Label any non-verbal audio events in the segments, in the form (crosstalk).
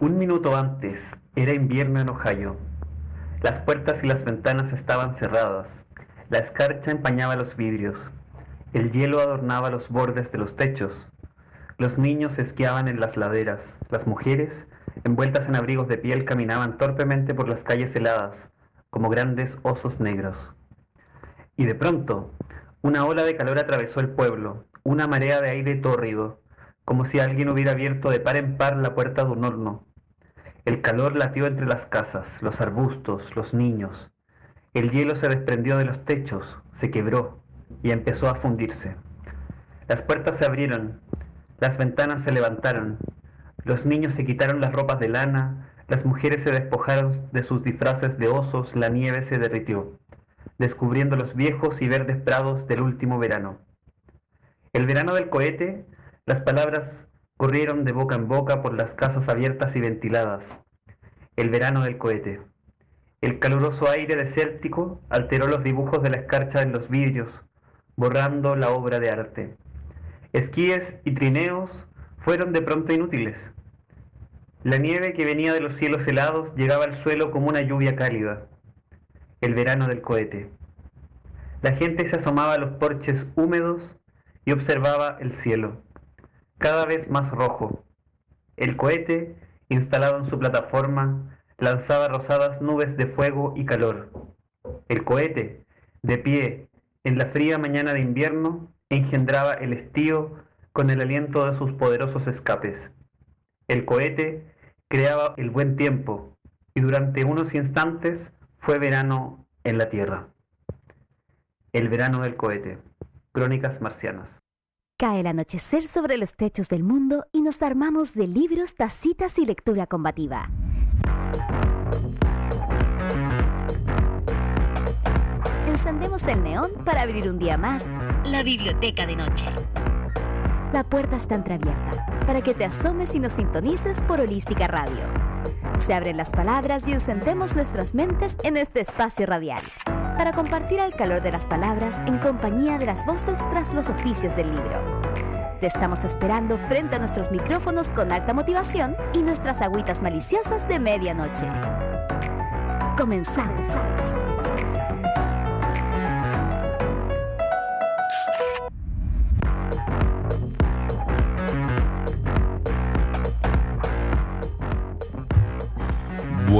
Un minuto antes era invierno en Ohio. Las puertas y las ventanas estaban cerradas. La escarcha empañaba los vidrios. El hielo adornaba los bordes de los techos. Los niños esquiaban en las laderas. Las mujeres, envueltas en abrigos de piel, caminaban torpemente por las calles heladas, como grandes osos negros. Y de pronto, una ola de calor atravesó el pueblo, una marea de aire tórrido, como si alguien hubiera abierto de par en par la puerta de un horno. El calor latió entre las casas, los arbustos, los niños. El hielo se desprendió de los techos, se quebró y empezó a fundirse. Las puertas se abrieron, las ventanas se levantaron, los niños se quitaron las ropas de lana, las mujeres se despojaron de sus disfraces de osos, la nieve se derritió, descubriendo los viejos y verdes prados del último verano. El verano del cohete las palabras corrieron de boca en boca por las casas abiertas y ventiladas. El verano del cohete. El caluroso aire desértico alteró los dibujos de la escarcha en los vidrios, borrando la obra de arte. Esquíes y trineos fueron de pronto inútiles. La nieve que venía de los cielos helados llegaba al suelo como una lluvia cálida. El verano del cohete. La gente se asomaba a los porches húmedos y observaba el cielo cada vez más rojo. El cohete, instalado en su plataforma, lanzaba rosadas nubes de fuego y calor. El cohete, de pie en la fría mañana de invierno, engendraba el estío con el aliento de sus poderosos escapes. El cohete creaba el buen tiempo y durante unos instantes fue verano en la Tierra. El verano del cohete. Crónicas marcianas. Cae el anochecer sobre los techos del mundo y nos armamos de libros, tacitas y lectura combativa. Encendemos el neón para abrir un día más la biblioteca de noche. La puerta está entreabierta para que te asomes y nos sintonices por Holística Radio. Se abren las palabras y encendemos nuestras mentes en este espacio radial para compartir el calor de las palabras en compañía de las voces tras los oficios del libro. Te estamos esperando frente a nuestros micrófonos con alta motivación y nuestras agüitas maliciosas de medianoche. Comenzamos.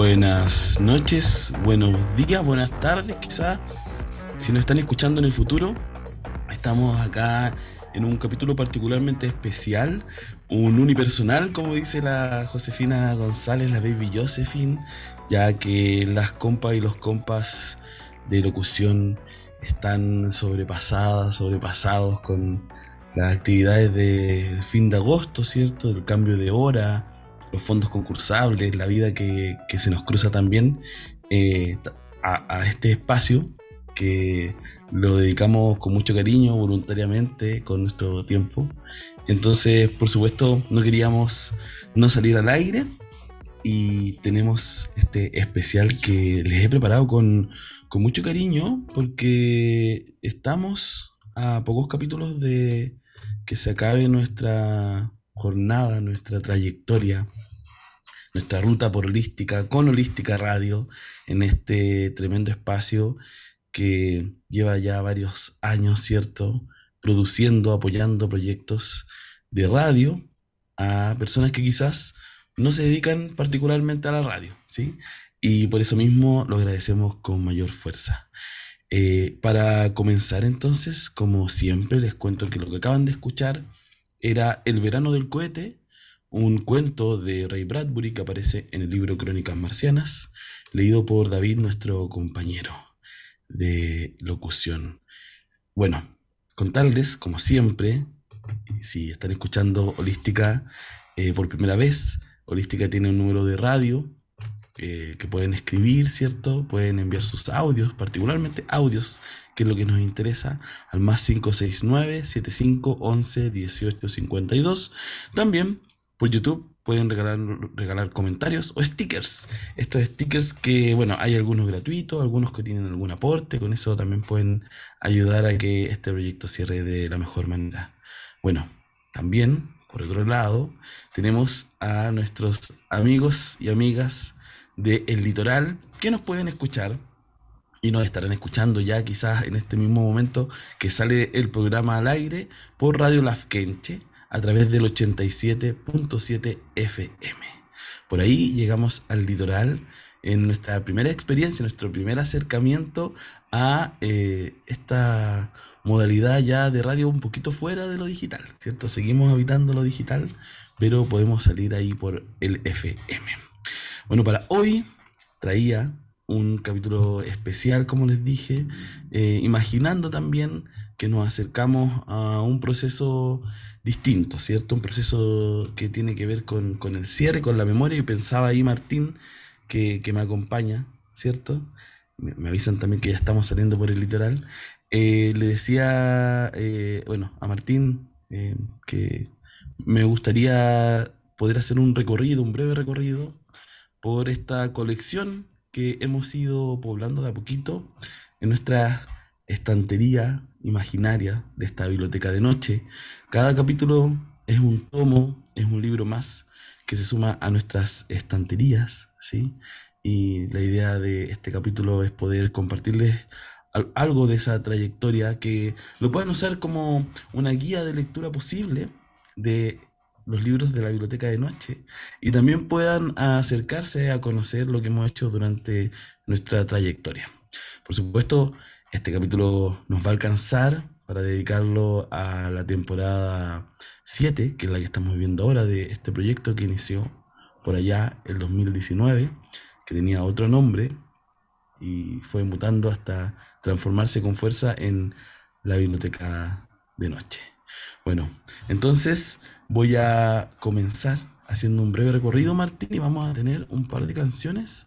Buenas noches, buenos días, buenas tardes, quizás. Si nos están escuchando en el futuro, estamos acá en un capítulo particularmente especial, un unipersonal, como dice la Josefina González, la baby Josephine, ya que las compas y los compas de locución están sobrepasadas, sobrepasados con las actividades de fin de agosto, ¿cierto? Del cambio de hora, los fondos concursables, la vida que, se nos cruza también eh, a, este espacio que lo dedicamos con mucho cariño, voluntariamente, con nuestro tiempo. Entonces, por supuesto, no queríamos no salir al aire y tenemos este especial que les he preparado con, con mucho cariño porque estamos a pocos capítulos de que se acabe nuestra jornada, nuestra trayectoria, nuestra ruta por holística, con holística radio, en este tremendo espacio que lleva ya varios años, ¿cierto? Produciendo, apoyando proyectos de radio a personas que quizás no se dedican particularmente a la radio, ¿sí? Y por eso mismo lo agradecemos con mayor fuerza. Eh, para comenzar entonces, como siempre, les cuento que lo que acaban de escuchar era El verano del cohete, un cuento de Ray Bradbury que aparece en el libro Crónicas Marcianas, leído por David, nuestro compañero de locución. Bueno, contarles, como siempre, si están escuchando Holística eh, por primera vez, Holística tiene un número de radio eh, que pueden escribir, ¿cierto? Pueden enviar sus audios, particularmente audios que es lo que nos interesa, al más 569-7511-1852. También por YouTube pueden regalar, regalar comentarios o stickers. Estos stickers que, bueno, hay algunos gratuitos, algunos que tienen algún aporte, con eso también pueden ayudar a que este proyecto cierre de la mejor manera. Bueno, también por otro lado, tenemos a nuestros amigos y amigas de El Litoral que nos pueden escuchar y nos estarán escuchando ya quizás en este mismo momento que sale el programa al aire por Radio Lafkenche a través del 87.7 FM. Por ahí llegamos al litoral en nuestra primera experiencia, nuestro primer acercamiento a eh, esta modalidad ya de radio un poquito fuera de lo digital, ¿cierto? Seguimos habitando lo digital, pero podemos salir ahí por el FM. Bueno, para hoy traía un capítulo especial, como les dije, eh, imaginando también que nos acercamos a un proceso distinto, ¿cierto? Un proceso que tiene que ver con, el cierre, con la memoria, y pensaba ahí Martín, que, me acompaña, ¿cierto? Me, avisan también que ya estamos saliendo por el litoral. Eh, le decía, eh, bueno, a Martín que me gustaría poder hacer un recorrido, un breve recorrido por esta colección que hemos ido poblando de a poquito en nuestra estantería imaginaria de esta biblioteca de noche. Cada capítulo es un tomo, es un libro más que se suma a nuestras estanterías, ¿sí? Y la idea de este capítulo es poder compartirles algo de esa trayectoria que lo puedan usar como una guía de lectura posible de los libros de la biblioteca de noche y también puedan acercarse a conocer lo que hemos hecho durante nuestra trayectoria. Por supuesto, este capítulo nos va a alcanzar para dedicarlo a la temporada 7, que es la que estamos viendo ahora de este proyecto que inició por allá el 2019, que tenía otro nombre y fue mutando hasta transformarse con fuerza en la biblioteca de noche. Bueno, entonces Voy a comenzar haciendo un breve recorrido, Martín, y vamos a tener un par de canciones.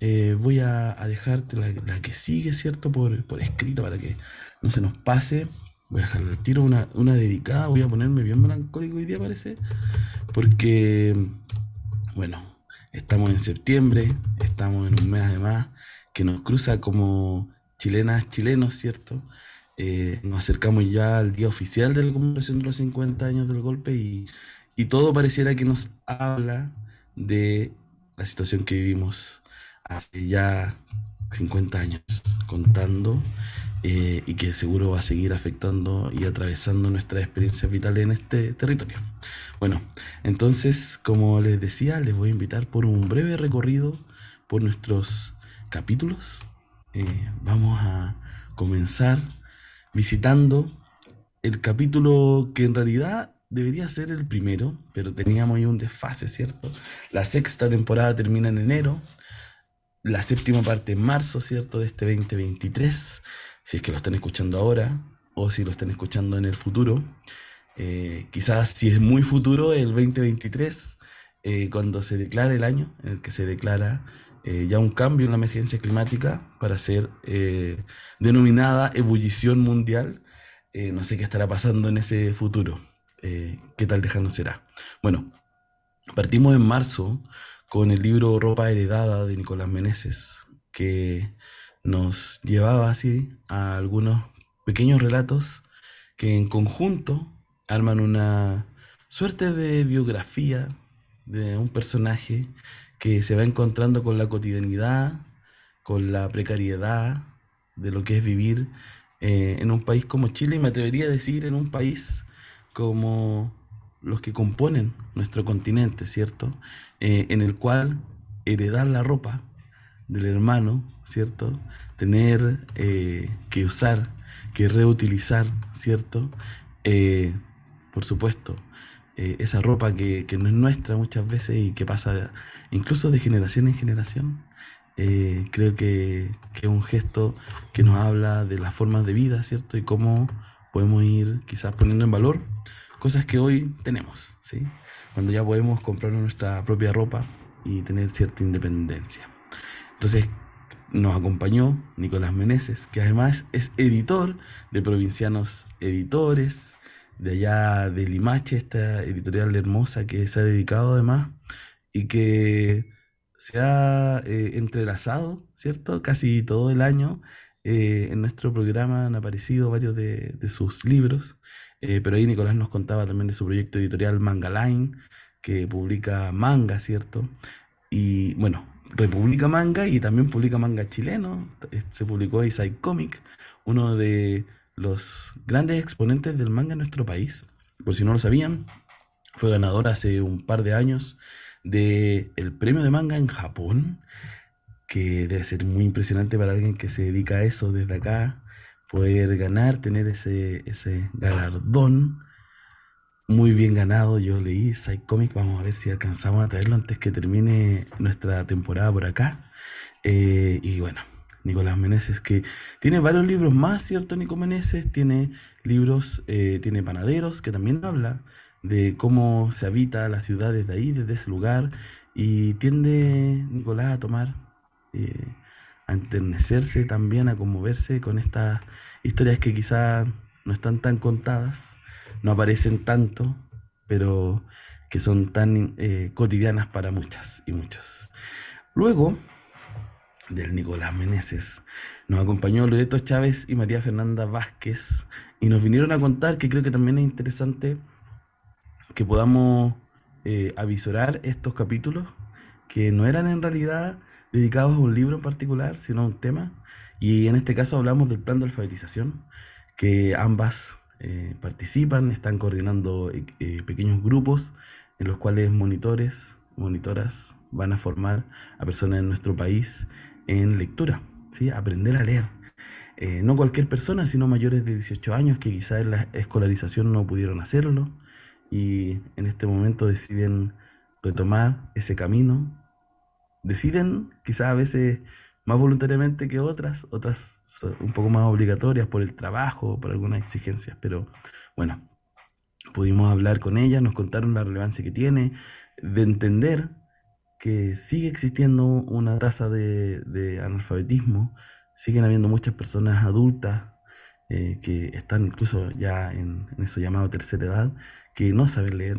Eh, voy a, dejarte la, que sigue, ¿cierto? Por, escrito para que no se nos pase. Voy a dejarle el tiro una, una dedicada. Voy a ponerme bien melancólico hoy día, parece. Porque, bueno, estamos en septiembre, estamos en un mes además que nos cruza como chilenas, chilenos, ¿cierto? Eh, nos acercamos ya al día oficial de la conmemoración de los 50 años del golpe y, todo pareciera que nos habla de la situación que vivimos hace ya 50 años contando eh, y que seguro va a seguir afectando y atravesando nuestras experiencias vitales en este territorio. Bueno, entonces, como les decía, les voy a invitar por un breve recorrido por nuestros capítulos. Eh, vamos a comenzar visitando el capítulo que en realidad debería ser el primero, pero teníamos ahí un desfase, ¿cierto? La sexta temporada termina en enero, la séptima parte en marzo, ¿cierto? De este 2023, si es que lo están escuchando ahora o si lo están escuchando en el futuro. Eh, quizás si es muy futuro, el 2023, eh, cuando se declara el año en el que se declara eh, ya un cambio en la emergencia climática para ser eh, denominada ebullición mundial. Eh, no sé qué estará pasando en ese futuro. ¿Qué tal lejano será? Bueno, partimos en marzo con el libro Ropa Heredada de Nicolás Meneses, que nos llevaba así a algunos pequeños relatos que en conjunto arman una suerte de biografía de un personaje que se va encontrando con la cotidianidad, con la precariedad de lo que es vivir eh, en un país como Chile y me atrevería a decir en un país como los que componen nuestro continente, ¿cierto? Eh, en el cual heredar la ropa del hermano, ¿cierto? Tener eh, que usar, que reutilizar, ¿cierto? por supuesto, esa ropa que, que, no es nuestra muchas veces y que pasa incluso de generación en generación. Eh, creo que, es un gesto que nos habla de las formas de vida, ¿cierto? Y cómo podemos ir quizás poniendo en valor cosas que hoy tenemos, ¿sí? Cuando ya podemos comprar nuestra propia ropa y tener cierta independencia. Entonces, nos acompañó Nicolás Meneses, que además es editor de Provincianos Editores, de allá de Limache, esta editorial hermosa que se ha dedicado además y que se ha eh, entrelazado, ¿cierto? Casi todo el año. Eh, en nuestro programa han aparecido varios de, sus libros. eh, pero ahí Nicolás nos contaba también de su proyecto editorial Manga Line, que publica manga, ¿cierto? Y bueno, republica manga y también publica manga chileno. Se publicó Isai Comic, uno de los grandes exponentes del manga en nuestro país. Por si no lo sabían, fue ganador hace un par de años del el premio de manga en Japón, que debe ser muy impresionante para alguien que se dedica a eso desde acá, poder ganar, tener ese, ese galardón muy bien ganado. Yo leí Comic, vamos a ver si alcanzamos a traerlo antes que termine nuestra temporada por acá. Eh, y bueno, Nicolás Meneses, que tiene varios libros más, ¿cierto? Nico Meneses tiene libros, eh, tiene Panaderos, que también habla de cómo se habita las ciudades de ahí, desde ese lugar, y tiende Nicolás a tomar, eh, a enternecerse también, a conmoverse con estas historias que quizá no están tan contadas, no aparecen tanto, pero que son tan eh, cotidianas para muchas y muchos. Luego del Nicolás Meneses, nos acompañó Loreto Chávez y María Fernanda Vázquez y nos vinieron a contar que creo que también es interesante que podamos eh, avisorar estos capítulos que no eran en realidad dedicados a un libro en particular, sino a un tema. Y en este caso hablamos del plan de alfabetización, que ambas eh, participan, están coordinando eh, pequeños grupos en los cuales monitores, monitoras van a formar a personas en nuestro país en lectura, ¿sí? aprender a leer. no cualquier persona, sino mayores de 18 años que quizás en la escolarización no pudieron hacerlo, y en este momento deciden retomar ese camino. Deciden quizás a veces más voluntariamente que otras, otras un poco más obligatorias por el trabajo, por algunas exigencias, pero bueno, pudimos hablar con ella, nos contaron la relevancia que tiene, de entender que sigue existiendo una tasa de, analfabetismo, siguen habiendo muchas personas adultas eh, que están incluso ya en, en, eso llamado tercera edad, que no saben leer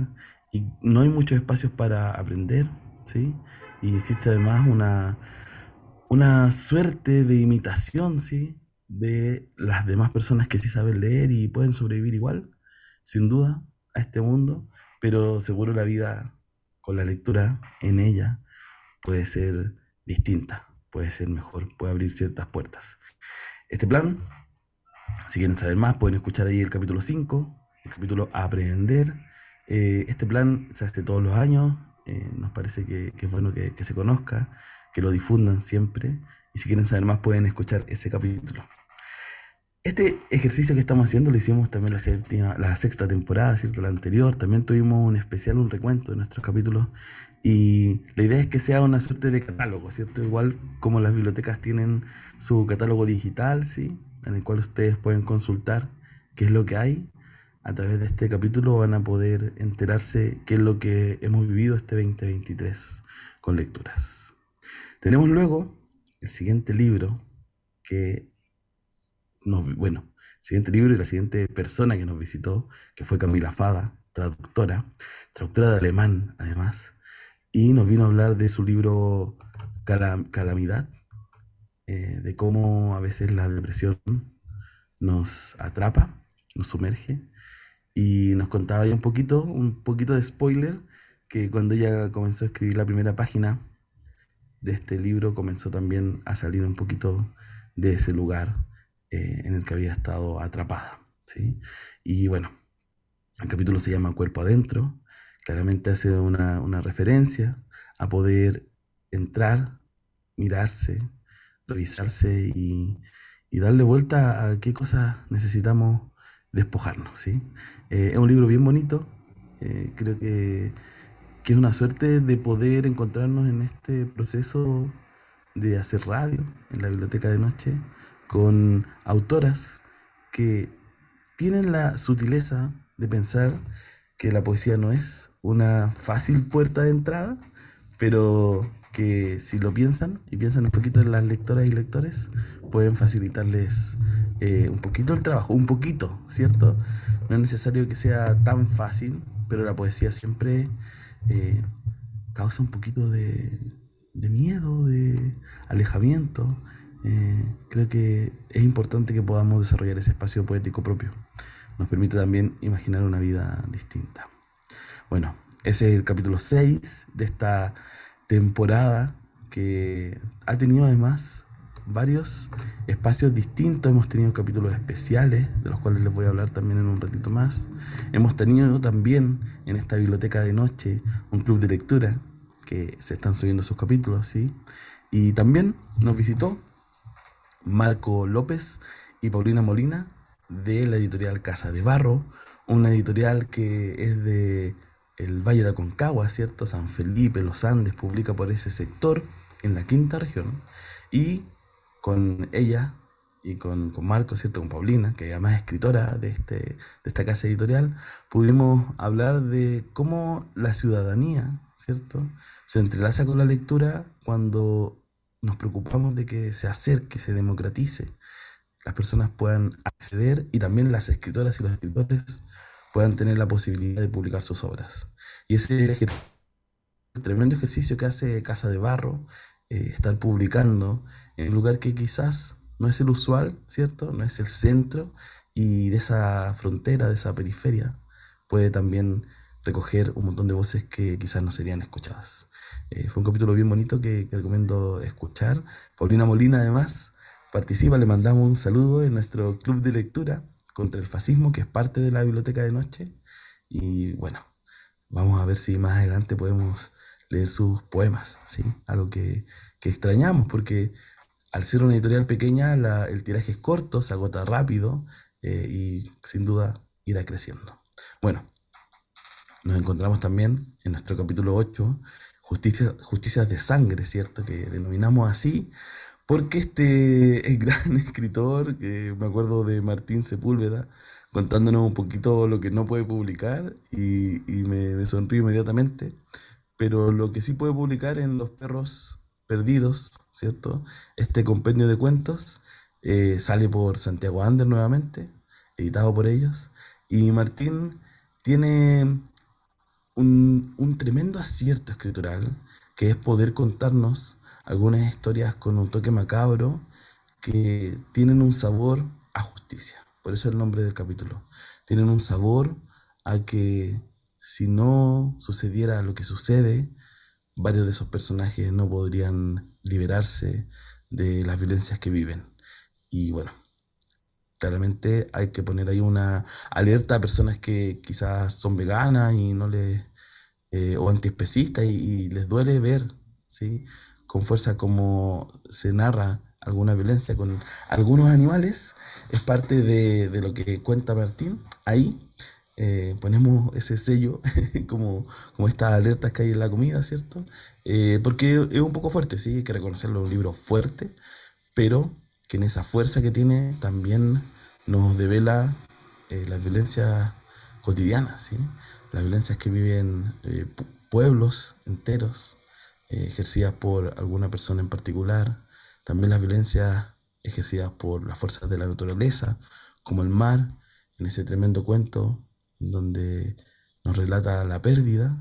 y no hay muchos espacios para aprender, ¿sí? Y existe además una, una suerte de imitación, ¿sí? De las demás personas que sí saben leer y pueden sobrevivir igual, sin duda, a este mundo, pero seguro la vida con la lectura en ella puede ser distinta, puede ser mejor, puede abrir ciertas puertas. Este plan, si quieren saber más, pueden escuchar ahí el capítulo 5, el capítulo Aprender. Eh, este plan se hace todos los años, eh, nos parece que, es bueno que, se conozca, que lo difundan siempre, y si quieren saber más pueden escuchar ese capítulo. Este ejercicio que estamos haciendo lo hicimos también la, séptima, la sexta temporada, ¿cierto? La anterior, también tuvimos un especial, un recuento de nuestros capítulos, y la idea es que sea una suerte de catálogo, ¿cierto? Igual como las bibliotecas tienen su catálogo digital, ¿sí? En el cual ustedes pueden consultar qué es lo que hay a través de este capítulo van a poder enterarse qué es lo que hemos vivido este 2023 con lecturas. Tenemos luego el siguiente libro que nos, bueno, el siguiente libro y la siguiente persona que nos visitó, que fue Camila Fada, traductora, traductora de alemán además, y nos vino a hablar de su libro Calamidad, eh, de cómo a veces la depresión nos atrapa, nos sumerge y nos contaba ya un poquito, un poquito de spoiler, que cuando ella comenzó a escribir la primera página de este libro, comenzó también a salir un poquito de ese lugar eh, en el que había estado atrapada. ¿sí? Y bueno, el capítulo se llama Cuerpo Adentro, claramente hace una, una referencia a poder entrar, mirarse, revisarse y, y darle vuelta a qué cosas necesitamos despojarnos. ¿sí? Eh, es un libro bien bonito, eh, creo que, que, es una suerte de poder encontrarnos en este proceso de hacer radio en la biblioteca de noche con autoras que tienen la sutileza de pensar que la poesía no es una fácil puerta de entrada, pero que si lo piensan y piensan un poquito en las lectoras y lectores, pueden facilitarles eh, un poquito el trabajo, un poquito, ¿cierto? No es necesario que sea tan fácil, pero la poesía siempre eh, causa un poquito de, miedo, de alejamiento. Eh, creo que es importante que podamos desarrollar ese espacio poético propio nos permite también imaginar una vida distinta. Bueno, ese es el capítulo 6 de esta temporada que ha tenido además varios espacios distintos. Hemos tenido capítulos especiales, de los cuales les voy a hablar también en un ratito más. Hemos tenido también en esta biblioteca de noche un club de lectura que se están subiendo sus capítulos, ¿sí? Y también nos visitó Marco López y Paulina Molina de la editorial Casa de Barro, una editorial que es de el Valle de Aconcagua, ¿cierto? San Felipe, Los Andes, publica por ese sector en la quinta región. Y con ella y con, con Marco, ¿cierto? Con Paulina, que además es escritora de, este, de esta casa editorial, pudimos hablar de cómo la ciudadanía, ¿cierto? Se entrelaza con la lectura cuando nos preocupamos de que se acerque, se democratice, las personas puedan acceder y también las escritoras y los escritores puedan tener la posibilidad de publicar sus obras. Y ese es el tremendo ejercicio que hace Casa de Barro, eh, estar publicando en un lugar que quizás no es el usual, ¿cierto? No es el centro y de esa frontera, de esa periferia, puede también recoger un montón de voces que quizás no serían escuchadas. Eh, fue un capítulo bien bonito que, que, recomiendo escuchar. Paulina Molina además participa, le mandamos un saludo en nuestro club de lectura contra el fascismo, que es parte de la biblioteca de noche. Y bueno, vamos a ver si más adelante podemos leer sus poemas, ¿sí? Algo que, que extrañamos, porque al ser una editorial pequeña, el tiraje es corto, se agota rápido eh, y sin duda irá creciendo. Bueno, nos encontramos también en nuestro capítulo 8, Justicias, Justicias de Sangre, ¿cierto? Que denominamos así porque este (laughs) gran escritor, que me acuerdo de Martín Sepúlveda, contándonos un poquito lo que no puede publicar y, me, me sonrío inmediatamente, pero lo que sí puede publicar en Los Perros Perdidos, ¿cierto? Este compendio de cuentos eh, sale por Santiago Ander nuevamente, editado por ellos, y Martín tiene un, un tremendo acierto escritural, que es poder contarnos algunas historias con un toque macabro que tienen un sabor a justicia. Por eso el nombre del capítulo. Tienen un sabor a que si no sucediera lo que sucede, varios de esos personajes no podrían liberarse de las violencias que viven. Y bueno, claramente hay que poner ahí una alerta a personas que quizás son veganas y no les eh, o antiespecistas y, y, les duele ver ¿sí? con fuerza como se narra alguna violencia con algunos animales, es parte de, lo que cuenta Martín. Ahí eh, ponemos ese sello, (laughs) como, como estas alertas que hay en la comida, ¿cierto? Eh, porque es un poco fuerte, sí, hay que reconocerlo, un libro fuerte, pero que en esa fuerza que tiene también nos devela eh, las violencias cotidianas, las violencias que viven pueblos enteros, ejercidas por alguna persona en particular, también las violencias ejercidas por las fuerzas de la naturaleza, como el mar, en ese tremendo cuento donde nos relata la pérdida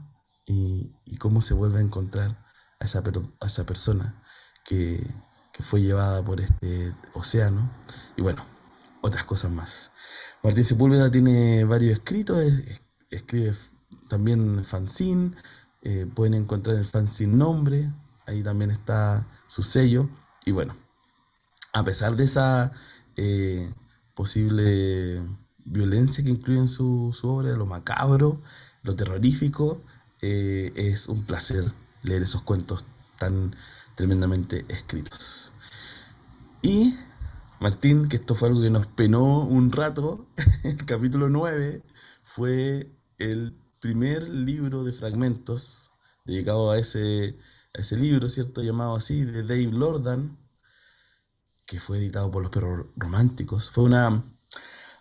y, cómo se vuelve a encontrar a esa, a esa persona que, que, fue llevada por este océano y bueno, otras cosas más. Martín Sepúlveda tiene varios escritos, escribe también fanzine, eh, pueden encontrar el fan sin nombre, ahí también está su sello. Y bueno, a pesar de esa eh, posible violencia que incluye en su, obra, lo macabro, lo terrorífico, eh, es un placer leer esos cuentos tan tremendamente escritos. Y Martín, que esto fue algo que nos penó un rato, (laughs) el capítulo 9 fue el primer libro de fragmentos dedicado a ese, ese libro, ¿cierto? Llamado así, de Dave Lordan, que fue editado por los perros románticos. Fue una,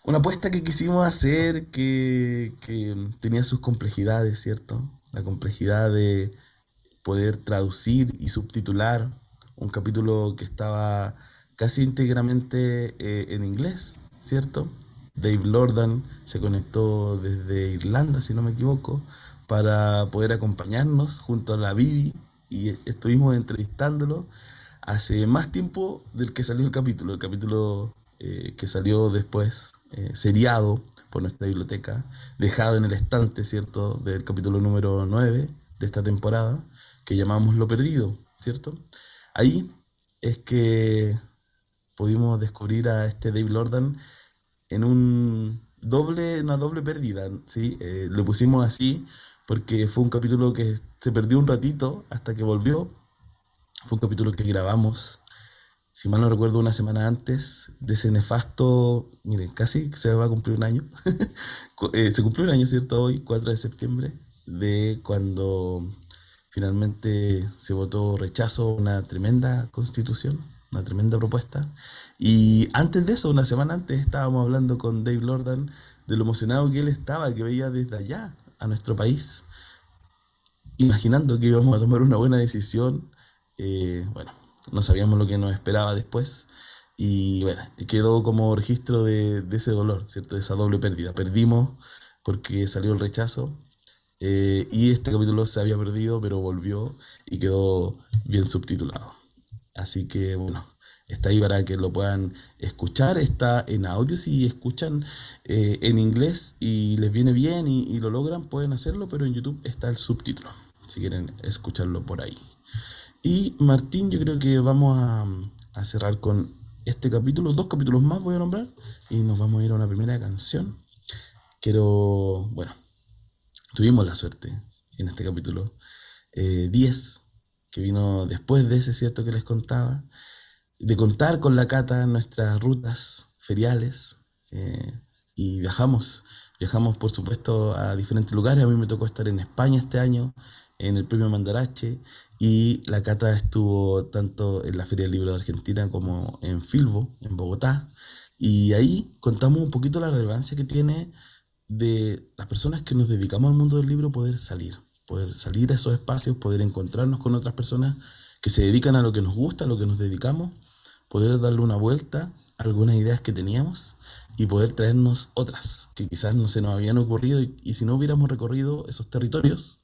una apuesta que quisimos hacer que, que tenía sus complejidades, ¿cierto? La complejidad de poder traducir y subtitular un capítulo que estaba casi íntegramente eh, en inglés, ¿cierto? Dave Lordan se conectó desde Irlanda, si no me equivoco, para poder acompañarnos junto a la Bibi y estuvimos entrevistándolo hace más tiempo del que salió el capítulo. El capítulo eh, que salió después eh, seriado por nuestra biblioteca, dejado en el estante, ¿cierto?, del capítulo número 9 de esta temporada, que llamamos Lo Perdido, ¿cierto? Ahí es que pudimos descubrir a este Dave Lordan en un doble, una doble pérdida, ¿sí? Eh, lo pusimos así porque fue un capítulo que se perdió un ratito hasta que volvió. Fue un capítulo que grabamos, si mal no recuerdo, una semana antes de ese nefasto, miren, casi se va a cumplir un año. (laughs) Eh, se cumplió un año, ¿cierto? Hoy, 4 de septiembre, de cuando finalmente se votó rechazo a una tremenda constitución, una tremenda propuesta. Y antes de eso, una semana antes, estábamos hablando con Dave Lordan de lo emocionado que él estaba, que veía desde allá a nuestro país, imaginando que íbamos a tomar una buena decisión. Eh, bueno, no sabíamos lo que nos esperaba después. Y bueno, quedó como registro de, ese dolor, ¿cierto? De esa doble pérdida. Perdimos porque salió el rechazo, eh, y este capítulo se había perdido, pero volvió y quedó bien subtitulado. Así que bueno, está ahí para que lo puedan escuchar. Está en audio si escuchan eh, en inglés y les viene bien y, lo logran, pueden hacerlo, pero en YouTube está el subtítulo, si quieren escucharlo por ahí. Y Martín, yo creo que vamos a, cerrar con este capítulo. Dos capítulos más voy a nombrar y nos vamos a ir a una primera canción. Quiero, bueno, tuvimos la suerte en este capítulo 10, eh, que vino después de ese cierto que les contaba, de contar con la cata nuestras rutas feriales eh, y viajamos. Viajamos, por supuesto, a diferentes lugares. A mí me tocó estar en España este año, en el premio Mandarache, y la cata estuvo tanto en la Feria del Libro de Argentina como en Filbo, en Bogotá. Y ahí contamos un poquito la relevancia que tiene de las personas que nos dedicamos al mundo del libro poder salir, poder salir a esos espacios, poder encontrarnos con otras personas que se dedican a lo que nos gusta, a lo que nos dedicamos, poder darle una vuelta a algunas ideas que teníamos y poder traernos otras que quizás no se nos habían ocurrido y, si no hubiéramos recorrido esos territorios,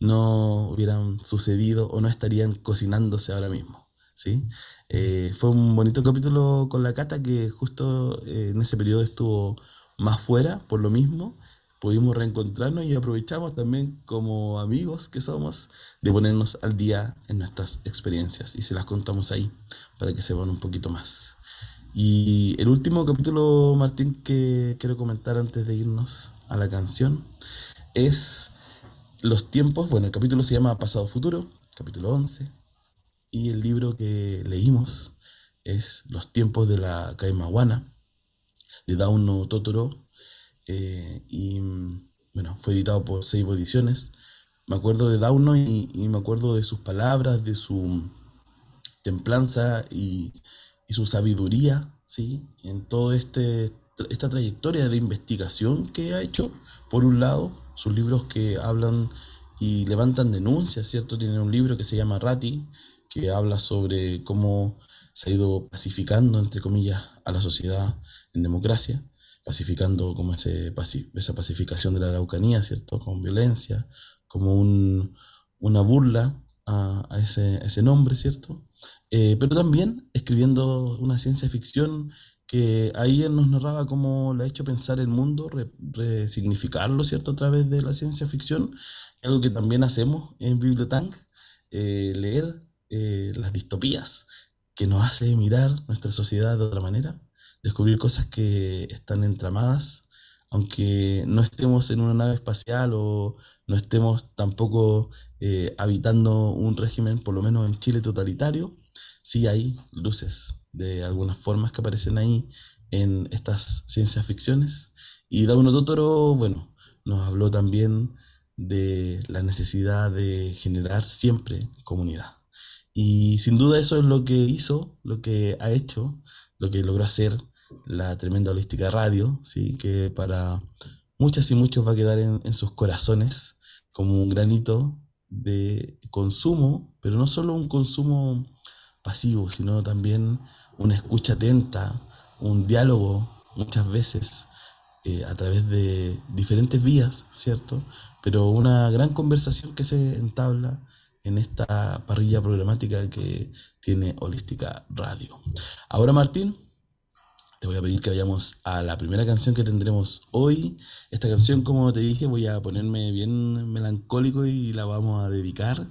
no hubieran sucedido o no estarían cocinándose ahora mismo. ¿sí? Eh, fue un bonito capítulo con la Cata que justo eh, en ese periodo estuvo más fuera, por lo mismo, pudimos reencontrarnos y aprovechamos también como amigos que somos de ponernos al día en nuestras experiencias y se las contamos ahí para que sepan un poquito más. Y el último capítulo, Martín, que quiero comentar antes de irnos a la canción es los tiempos, bueno, el capítulo se llama Pasado Futuro, capítulo 11, y el libro que leímos es Los tiempos de la Caimahuana de Dauno Totoro. Eh, y bueno, fue editado por Seibo Ediciones. Me acuerdo de Dauno y, me acuerdo de sus palabras, de su templanza y, su sabiduría, ¿sí? En toda este, esta trayectoria de investigación que ha hecho. Por un lado, sus libros que hablan y levantan denuncias, ¿cierto? Tiene un libro que se llama Rati, que habla sobre cómo se ha ido pacificando, entre comillas, a la sociedad en democracia, pacificando como ese, esa pacificación de la Araucanía, ¿cierto? Con violencia, como un, una burla a, ese, nombre, ¿cierto? Eh, pero también escribiendo una ciencia ficción que ahí él nos narraba cómo le ha hecho pensar el mundo, resignificarlo, ¿cierto? A través de la ciencia ficción, algo que también hacemos en Bibliotank, eh, leer eh, las distopías, que nos hace mirar nuestra sociedad de otra manera, descubrir cosas que están entramadas, aunque no estemos en una nave espacial o no estemos tampoco eh, habitando un régimen, por lo menos en Chile, totalitario, sí hay luces de algunas formas que aparecen ahí en estas ciencias ficciones. Y Dauno Totoro, bueno, nos habló también de la necesidad de generar siempre comunidad. Y sin duda eso es lo que hizo, lo que ha hecho, lo que logró hacer la tremenda holística radio, ¿sí? que para muchas y muchos va a quedar en, sus corazones como un granito de consumo, pero no solo un consumo pasivo, sino también una escucha atenta, un diálogo muchas veces eh, a través de diferentes vías, ¿cierto? Pero una gran conversación que se entabla en esta parrilla programática que tiene Holística Radio. Ahora, Martín, te voy a pedir que vayamos a la primera canción que tendremos hoy. Esta canción, como te dije, voy a ponerme bien melancólico y la vamos a dedicar.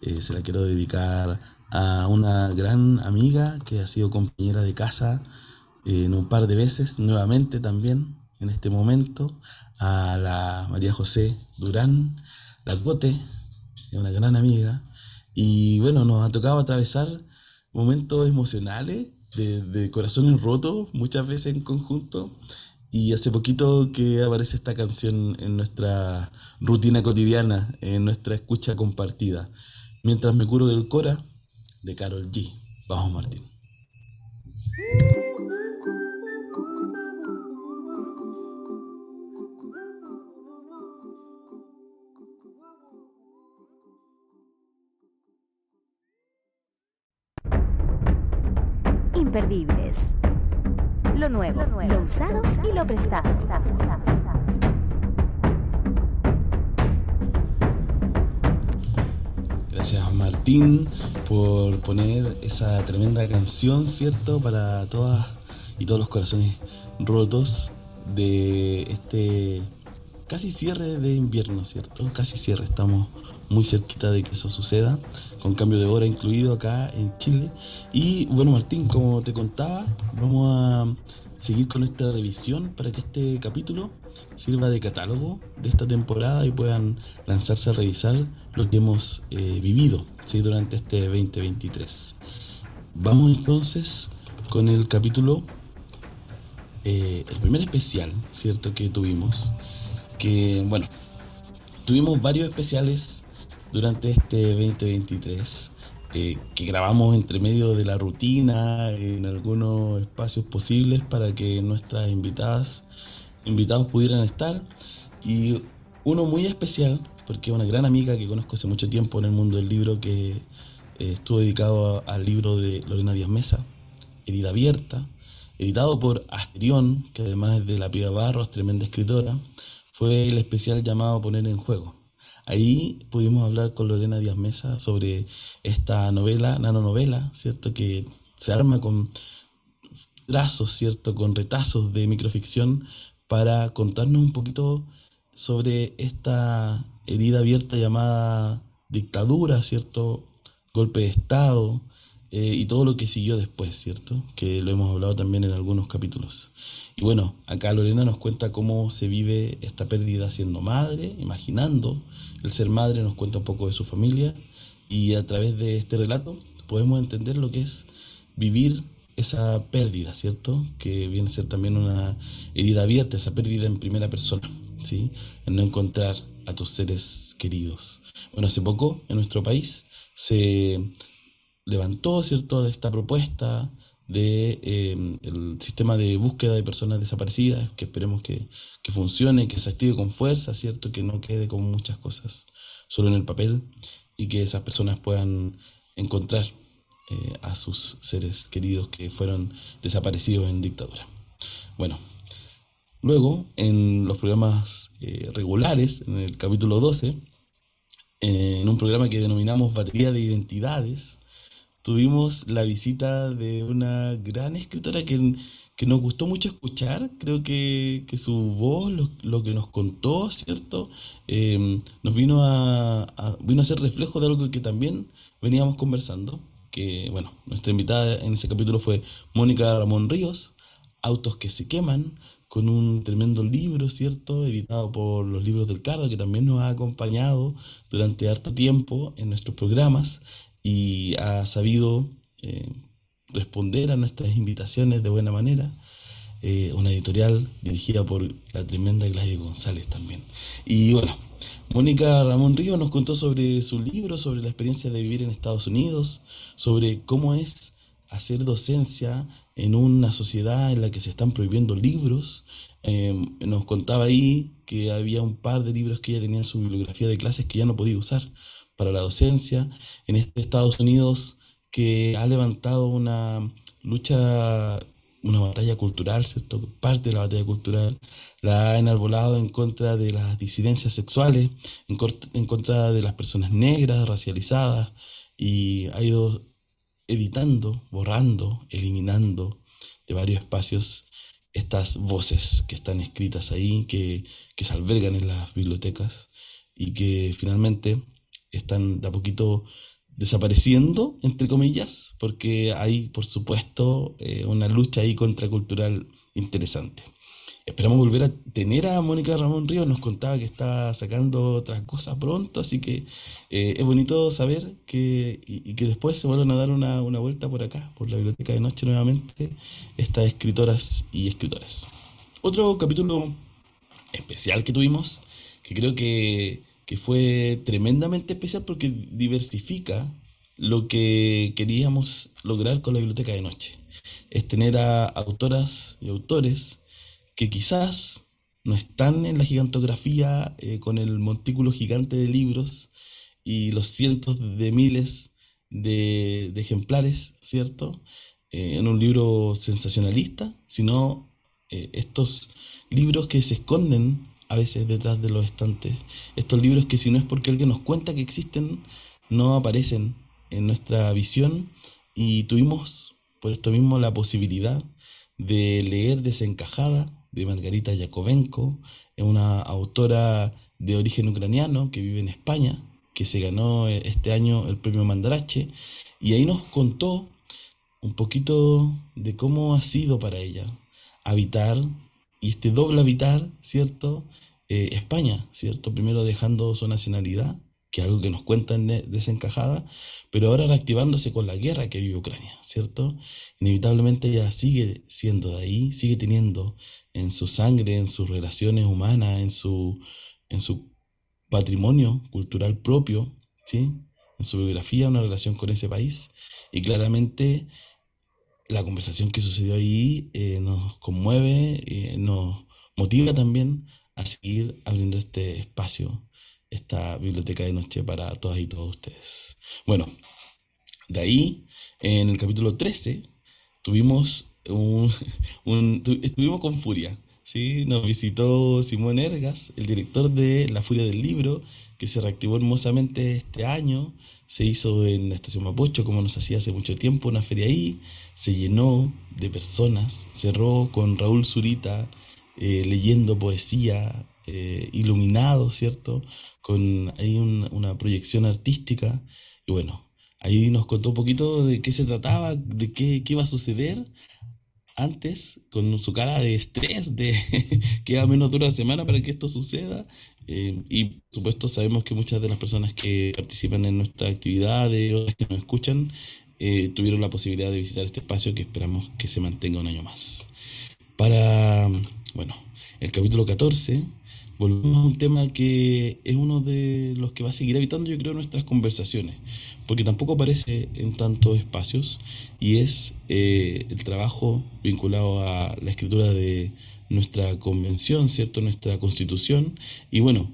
Eh, se la quiero dedicar a una gran amiga que ha sido compañera de casa eh, en un par de veces, nuevamente también en este momento, a la María José Durán, la Cote, una gran amiga. Y bueno, nos ha tocado atravesar momentos emocionales de, corazones rotos, muchas veces en conjunto. Y hace poquito que aparece esta canción en nuestra rutina cotidiana, en nuestra escucha compartida. Mientras me curo del Cora, de Carol G. Vamos, Martín. imperdibles. Lo nuevo, lo, nuevo, lo usado y lo prestado. Gracias Martín por poner esa tremenda canción, ¿cierto? Para todas y todos los corazones rotos de este casi cierre de invierno, ¿cierto? Casi cierre, estamos muy cerquita de que eso suceda, con cambio de hora incluido acá en Chile. Y bueno, Martín, como te contaba, vamos a seguir con nuestra revisión para que este capítulo sirva de catálogo de esta temporada y puedan lanzarse a revisar lo que hemos eh, vivido ¿sí? durante este 2023. Vamos entonces con el capítulo, eh, el primer especial, ¿cierto? Que tuvimos, que bueno, tuvimos varios especiales durante este 2023, eh, que grabamos entre medio de la rutina, en algunos espacios posibles para que nuestras invitadas, invitados pudieran estar. Y uno muy especial, porque una gran amiga que conozco hace mucho tiempo en el mundo del libro, que eh, estuvo dedicado al libro de Lorena Díaz Mesa, Herida Abierta, editado por Asterión, que además es de La Piba Barros, tremenda escritora, fue el especial llamado Poner en Juego. Ahí pudimos hablar con Lorena Díaz Mesa sobre esta novela, nanonovela, ¿cierto? Que se arma con trazos, ¿cierto? Con retazos de microficción para contarnos un poquito sobre esta herida abierta llamada dictadura, ¿cierto? Golpe de Estado eh, y todo lo que siguió después, ¿cierto? Que lo hemos hablado también en algunos capítulos. Y bueno, acá Lorena nos cuenta cómo se vive esta pérdida siendo madre, imaginando el ser madre, nos cuenta un poco de su familia y a través de este relato podemos entender lo que es vivir esa pérdida, ¿cierto? Que viene a ser también una herida abierta, esa pérdida en primera persona, ¿sí? En no encontrar a tus seres queridos. Bueno, hace poco en nuestro país se levantó, ¿cierto?, esta propuesta de em, el sistema de búsqueda de personas desaparecidas, que esperemos que, funcione, que se active con fuerza, ¿cierto? Que no quede con muchas cosas solo en el papel y que esas personas puedan encontrar eh, a sus seres queridos que fueron desaparecidos en dictadura. Bueno, luego en los programas eh, regulares, en el capítulo 12, en un programa que denominamos Batería de Identidades, tuvimos la visita de una gran escritora que, que nos gustó mucho escuchar. Creo que, que su voz, lo, que nos contó, ¿cierto? Em, nos vino a, vino a ser reflejo de algo que también veníamos conversando. Que, bueno, nuestra invitada en ese capítulo fue Mónica Ramón Ríos, Autos que se queman, con un tremendo libro, ¿cierto? Editado por los libros del Cardo, que también nos ha acompañado durante harto tiempo en nuestros programas y ha sabido eh, responder a nuestras invitaciones de buena manera. Eh, una editorial dirigida por la tremenda Gladys González también. Y bueno, Mónica Ramón Río nos contó sobre su libro, sobre la experiencia de vivir en Estados Unidos, sobre cómo es hacer docencia en una sociedad en la que se están prohibiendo libros. Eh, nos contaba ahí que había un par de libros que ella tenía en su bibliografía de clases que ya no podía usar para la docencia, en este Estados Unidos que ha levantado una lucha, una batalla cultural, ¿cierto? Parte de la batalla cultural, la ha enarbolado en contra de las disidencias sexuales, en, en contra de las personas negras, racializadas, y ha ido editando, borrando, eliminando de varios espacios estas voces que están escritas ahí, que, que se albergan en las bibliotecas y que finalmente están de a poquito desapareciendo, entre comillas, porque hay, por supuesto, eh, una lucha ahí contracultural interesante. Esperamos volver a tener a Mónica Ramón Ríos, nos contaba que está sacando otras cosas pronto, así que eh, es bonito saber que, y, que después se vuelvan a dar una, una, vuelta por acá, por la biblioteca de noche nuevamente, estas escritoras y escritores. Otro capítulo especial que tuvimos, que creo que que fue tremendamente especial porque diversifica lo que queríamos lograr con la biblioteca de noche. Es tener a autoras y autores que quizás no están en la gigantografía eh, con el montículo gigante de libros y los cientos de miles de, ejemplares, ¿cierto? Eh, en un libro sensacionalista, sino eh, estos libros que se esconden a veces detrás de los estantes. Estos libros que si no es porque alguien nos cuenta que existen, no aparecen en nuestra visión y tuvimos por esto mismo la posibilidad de leer Desencajada de Margarita Yakovenko, una autora de origen ucraniano que vive en España, que se ganó este año el premio Mandarache, y ahí nos contó un poquito de cómo ha sido para ella habitar y este doble habitar, ¿cierto? Eh, España, ¿cierto? Primero dejando su nacionalidad, que es algo que nos cuentan desencajada, pero ahora reactivándose con la guerra que vive Ucrania, ¿cierto? Inevitablemente ella sigue siendo de ahí, sigue teniendo en su sangre, en sus relaciones humanas, en su, en su patrimonio cultural propio, ¿sí? En su biografía, una relación con ese país. Y claramente la conversación que sucedió ahí eh, nos conmueve, eh, nos motiva también a seguir abriendo este espacio, esta biblioteca de noche para todas y todos ustedes. Bueno, de ahí, en el capítulo 13, tuvimos un, (laughs) estuvimos con Furia. ¿Sí? Nos visitó Simón Ergas, el director de La Furia del Libro, que se reactivó hermosamente este año se hizo en la estación Mapocho, como nos hacía hace mucho tiempo, una feria ahí, se llenó de personas, cerró con Raúl Zurita eh, leyendo poesía, eh, iluminado, ¿cierto? Con ahí una proyección artística, y bueno, ahí nos contó un poquito de qué se trataba, de qué, qué iba a suceder antes, con su cara de estrés, de (laughs) que a menos de una semana para que esto suceda, eh, y por supuesto sabemos que muchas de las personas que participan en nuestra actividad o las que nos escuchan eh, tuvieron la posibilidad de visitar este espacio que esperamos que se mantenga un año más. Para, bueno, el capítulo 14 volvemos a un tema que es uno de los que va a seguir habitando yo creo nuestras conversaciones, porque tampoco aparece en tantos espacios y es eh, el trabajo vinculado a la escritura de nuestra convención, ¿cierto? Nuestra constitución. Y bueno,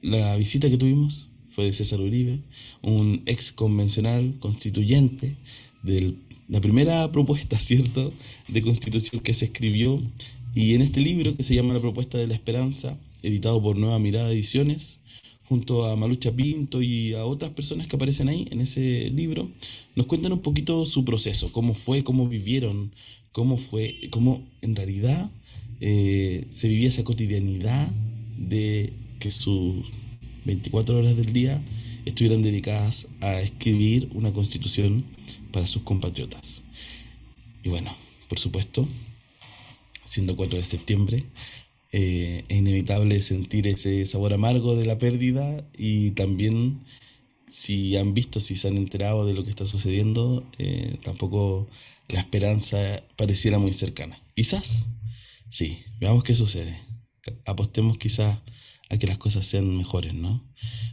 la, visita que tuvimos fue de César Uribe, un ex convencional constituyente de la primera propuesta, (laughs) ¿cierto?, de constitución que se escribió. Y en este libro que se llama La propuesta de la esperanza, editado por Nueva Mirada Ediciones, junto a Malucha Pinto y a otras personas que aparecen ahí en ese libro, nos cuentan un poquito su proceso, cómo fue, cómo vivieron, cómo fue, cómo en realidad eh, se vivía esa cotidianidad de que sus 24 horas del día estuvieran dedicadas a escribir una constitución para sus compatriotas. Y bueno, por supuesto, siendo 4 de septiembre, eh, es inevitable sentir ese sabor amargo de la pérdida y también si han visto, si se han enterado de lo que está sucediendo, eh, tampoco la esperanza pareciera muy cercana. Quizás, sí, veamos qué sucede. Apostemos quizás a que las cosas sean mejores, ¿no?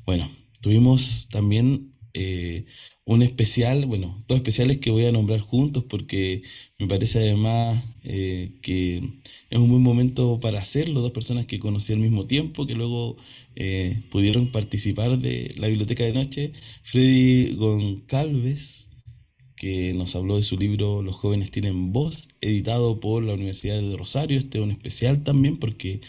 Bueno, tuvimos también eh, un especial, bueno, dos especiales que voy a nombrar juntos porque me parece además eh, que es un buen momento para hacerlo, dos personas que conocí al mismo tiempo, que luego eh, pudieron participar de la biblioteca de noche, Freddy Goncalves que nos habló de su libro Los jóvenes tienen voz, editado por la Universidad de Rosario. Este es un especial también porque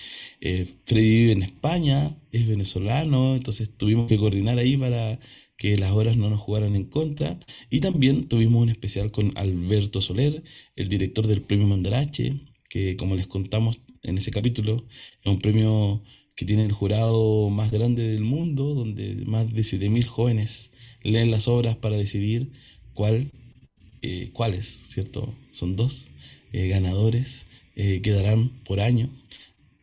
eh, Freddy vive en España, es venezolano, entonces tuvimos que coordinar ahí para que las horas no nos jugaran en contra. Y también tuvimos un especial con Alberto Soler, el director del premio Mandarache, que como les contamos en ese capítulo, es un premio que tiene el jurado más grande del mundo, donde más de 7.000 jóvenes leen las obras para decidir cuál, eh, cuáles, ¿cierto? Son dos eh, ganadores eh, que darán por año.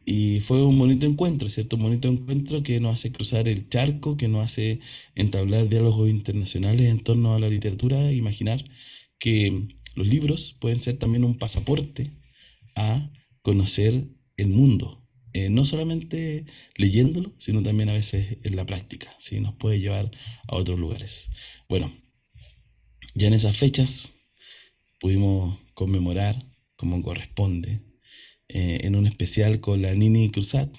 Y fue un bonito encuentro, ¿cierto? Un bonito encuentro que nos hace cruzar el charco, que nos hace entablar diálogos internacionales en torno a la literatura, imaginar que los libros pueden ser también un pasaporte a conocer el mundo. Eh, no solamente leyéndolo, sino también a veces en la práctica, ¿sí? Nos puede llevar a otros lugares. Bueno, ya en esas fechas pudimos conmemorar como corresponde eh, en un especial con la Nini Cruzat,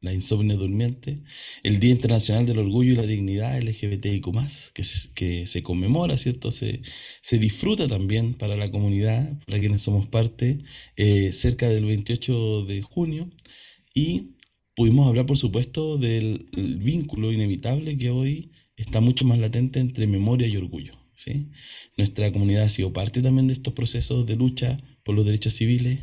la insomnia durmiente, el Día Internacional del Orgullo y la Dignidad LGBTIQ, que, que se conmemora, ¿cierto? Se, se disfruta también para la comunidad, para quienes somos parte, eh, cerca del 28 de junio. Y pudimos hablar, por supuesto, del vínculo inevitable que hoy está mucho más latente entre memoria y orgullo. ¿sí? Nuestra comunidad ha sido parte también de estos procesos de lucha por los derechos civiles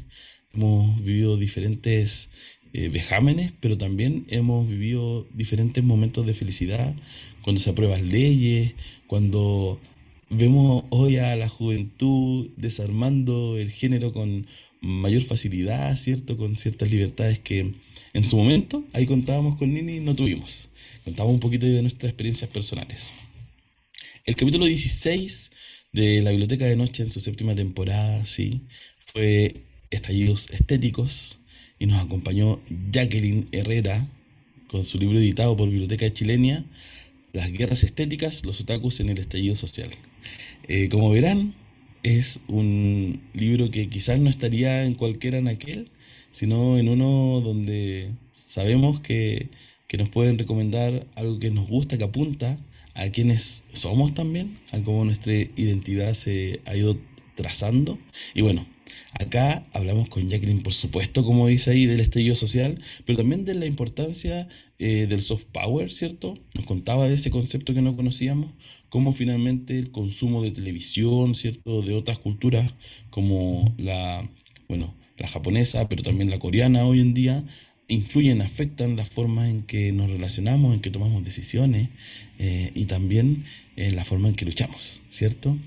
hemos vivido diferentes eh, vejámenes, pero también hemos vivido diferentes momentos de felicidad, cuando se aprueban leyes, cuando vemos hoy a la juventud desarmando el género con mayor facilidad, ¿cierto? Con ciertas libertades que en su momento, ahí contábamos con Nini, no tuvimos. Contábamos un poquito de nuestras experiencias personales. El capítulo 16 de la Biblioteca de Noche en su séptima temporada, sí, fue estallidos estéticos y nos acompañó Jacqueline Herrera con su libro editado por Biblioteca Chilenia, Las guerras estéticas, los otakus en el estallido social. Eh, como verán, es un libro que quizás no estaría en cualquiera en aquel, sino en uno donde sabemos que, que nos pueden recomendar algo que nos gusta, que apunta a quienes somos también, a cómo nuestra identidad se ha ido trazando. Y bueno, Acá hablamos con Jacqueline, por supuesto, como dice ahí, del estallido social, pero también de la importancia eh, del soft power, ¿cierto? Nos contaba de ese concepto que no conocíamos, cómo finalmente el consumo de televisión, ¿cierto? De otras culturas como la, bueno, la japonesa, pero también la coreana hoy en día, influyen, afectan la forma en que nos relacionamos, en que tomamos decisiones eh, y también en la forma en que luchamos, ¿cierto?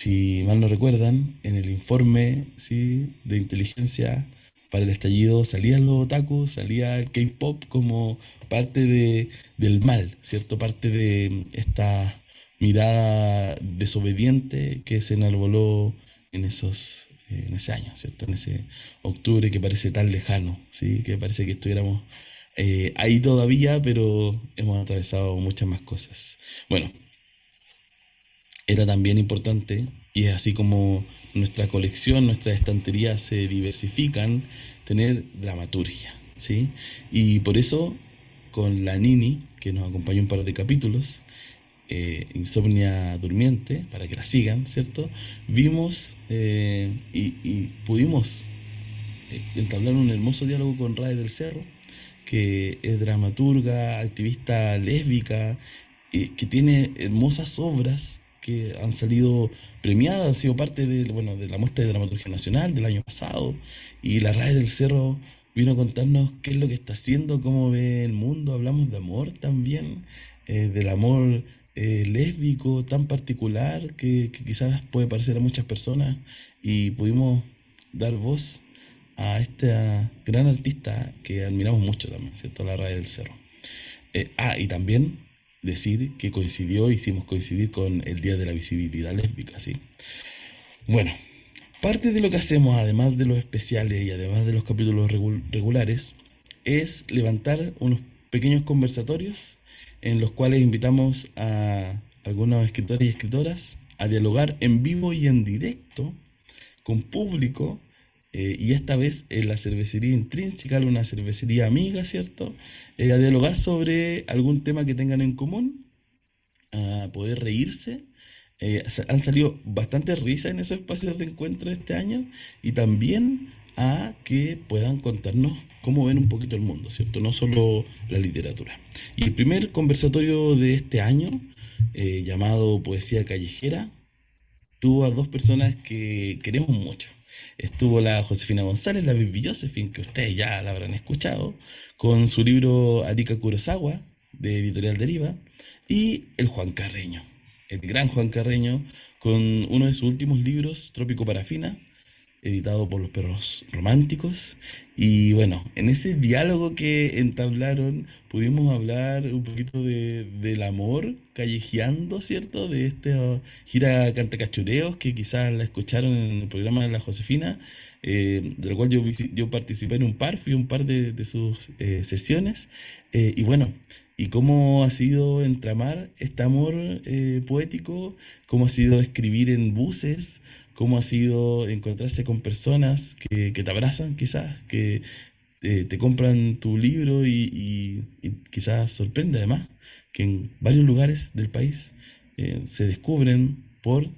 Si mal no recuerdan, en el informe ¿sí? de inteligencia para el estallido salían los otakus, salía el K-pop como parte de, del mal, ¿cierto? Parte de esta mirada desobediente que se enarboló en esos en ese año, ¿cierto? En ese octubre que parece tan lejano, ¿sí? Que parece que estuviéramos eh, ahí todavía, pero hemos atravesado muchas más cosas. Bueno, era también importante, y es así como nuestra colección, nuestras estanterías se diversifican, tener dramaturgia, ¿sí? Y por eso, con la Nini, que nos acompañó un par de capítulos, eh, Insomnia Durmiente, para que la sigan, ¿cierto? Vimos eh, y, pudimos eh, entablar un hermoso diálogo con Rae del Cerro, que es dramaturga, activista lésbica, que tiene hermosas obras que han salido premiadas, han sido parte de, bueno, de la muestra de dramaturgia nacional del año pasado. Y la RAE del Cerro vino a contarnos qué es lo que está haciendo, cómo ve el mundo. Hablamos de amor también, eh, del amor eh, lésbico tan particular que, quizás puede parecer a muchas personas. Y pudimos dar voz a esta gran artista que admiramos mucho también, ¿cierto? La RAE del Cerro. Eh, ah, y también decir que coincidió, hicimos coincidir con el Día de la Visibilidad Lésbica, ¿sí? Bueno, parte de lo que hacemos, además de los especiales y además de los capítulos regulares, es levantar unos pequeños conversatorios en los cuales invitamos a algunos escritores y escritoras a dialogar en vivo y en directo con público eh, y esta vez en la cervecería intrínseca, una cervecería amiga, ¿cierto? Eh, a dialogar sobre algún tema que tengan en común, a poder reírse. Eh, han salido bastantes risas en esos espacios de encuentro este año y también a que puedan contarnos cómo ven un poquito el mundo, ¿cierto? No solo la literatura. Y el primer conversatorio de este año eh, llamado Poesía Callejera, tuvo a dos personas que queremos mucho. Estuvo la Josefina González, la Baby Josephine, que ustedes ya la habrán escuchado, con su libro Arica Kurosawa, de Editorial Deriva, y el Juan Carreño, el gran Juan Carreño, con uno de sus últimos libros, Trópico Parafina, editado por los perros románticos. Y bueno, en ese diálogo que entablaron pudimos hablar un poquito de, del amor callejeando, ¿cierto? De esta gira Cantacachureos que quizás la escucharon en el programa de la Josefina, eh, del cual yo, yo participé en un par, fui un par de, de sus eh, sesiones. Eh, y bueno, y cómo ha sido entramar este amor poético, cómo ha sido escribir en buses, cómo ha sido encontrarse con personas que, te abrazan quizás, que eh, te compran tu libro y, quizás sorprende además que en varios lugares del país eh, se descubren por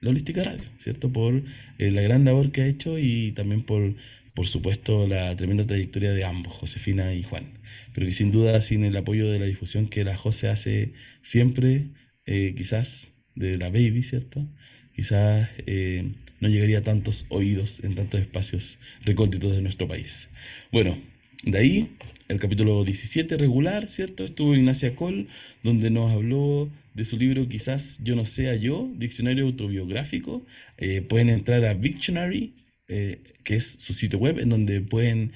la Holística Radio, ¿cierto? Por eh, la gran labor que ha hecho y también por, por supuesto, la tremenda trayectoria de ambos, Josefina y Juan. Pero que sin duda, sin el apoyo de la difusión que la José hace siempre, quizás de la Baby, ¿cierto? Quizás eh, no llegaría a tantos oídos en tantos espacios recónditos de nuestro país. Bueno, de ahí el capítulo 17 regular, ¿cierto? Estuvo Ignacia Cole, donde nos habló de su libro Quizás yo no sea yo, diccionario autobiográfico. Eh, pueden entrar a Victionary, eh, que es su sitio web, en donde pueden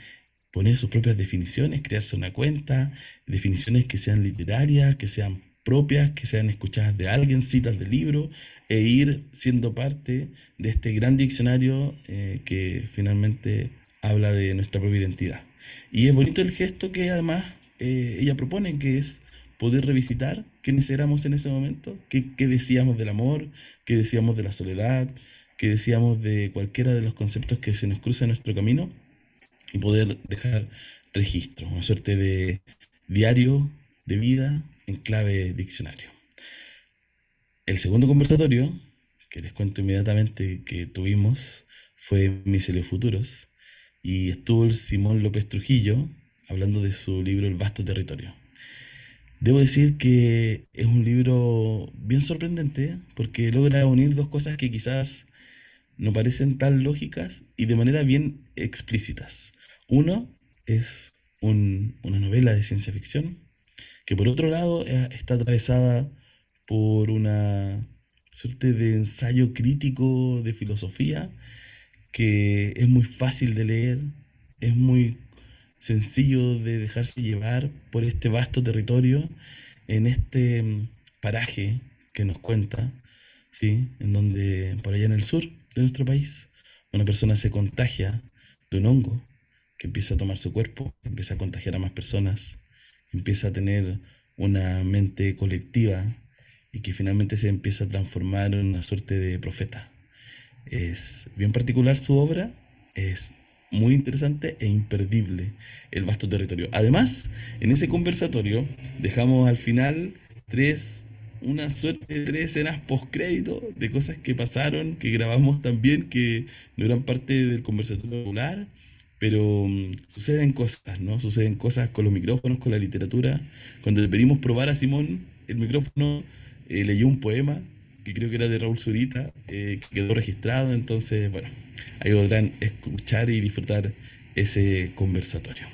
poner sus propias definiciones, crearse una cuenta, definiciones que sean literarias, que sean propias, que sean escuchadas de alguien, citas de libro, e ir siendo parte de este gran diccionario eh, que finalmente habla de nuestra propia identidad. Y es bonito el gesto que además eh, ella propone, que es poder revisitar quiénes éramos en ese momento, qué, qué decíamos del amor, qué decíamos de la soledad, qué decíamos de cualquiera de los conceptos que se nos cruza en nuestro camino y poder dejar registro, una suerte de diario de vida en clave diccionario. El segundo conversatorio, que les cuento inmediatamente que tuvimos, fue Miselios Futuros, y estuvo el Simón López Trujillo hablando de su libro El vasto territorio. Debo decir que es un libro bien sorprendente porque logra unir dos cosas que quizás no parecen tan lógicas y de manera bien explícitas. Uno es una novela de ciencia ficción que por otro lado eh, está atravesada por una suerte de ensayo crítico de filosofía que es muy fácil de leer, es muy sencillo de dejarse llevar por este vasto territorio en este mm, paraje que nos cuenta, ¿sí? en donde por allá en el sur de nuestro país una persona se contagia de un hongo que empieza a tomar su cuerpo, empieza a contagiar a más personas, empieza a tener una mente colectiva y que finalmente se empieza a transformar en una suerte de profeta. Es bien particular su obra, es muy interesante e imperdible el vasto territorio. Además, en ese conversatorio dejamos al final tres, una suerte de tres escenas post-crédito de cosas que pasaron, que grabamos también, que no eran parte del conversatorio regular pero mm, suceden cosas, ¿no? Suceden cosas con los micrófonos, con la literatura. Cuando le pedimos probar a Simón el micrófono, eh, leyó un poema que creo que era de Raúl Zurita, eh, que quedó registrado, entonces, bueno, ahí podrán escuchar y disfrutar ese conversatorio.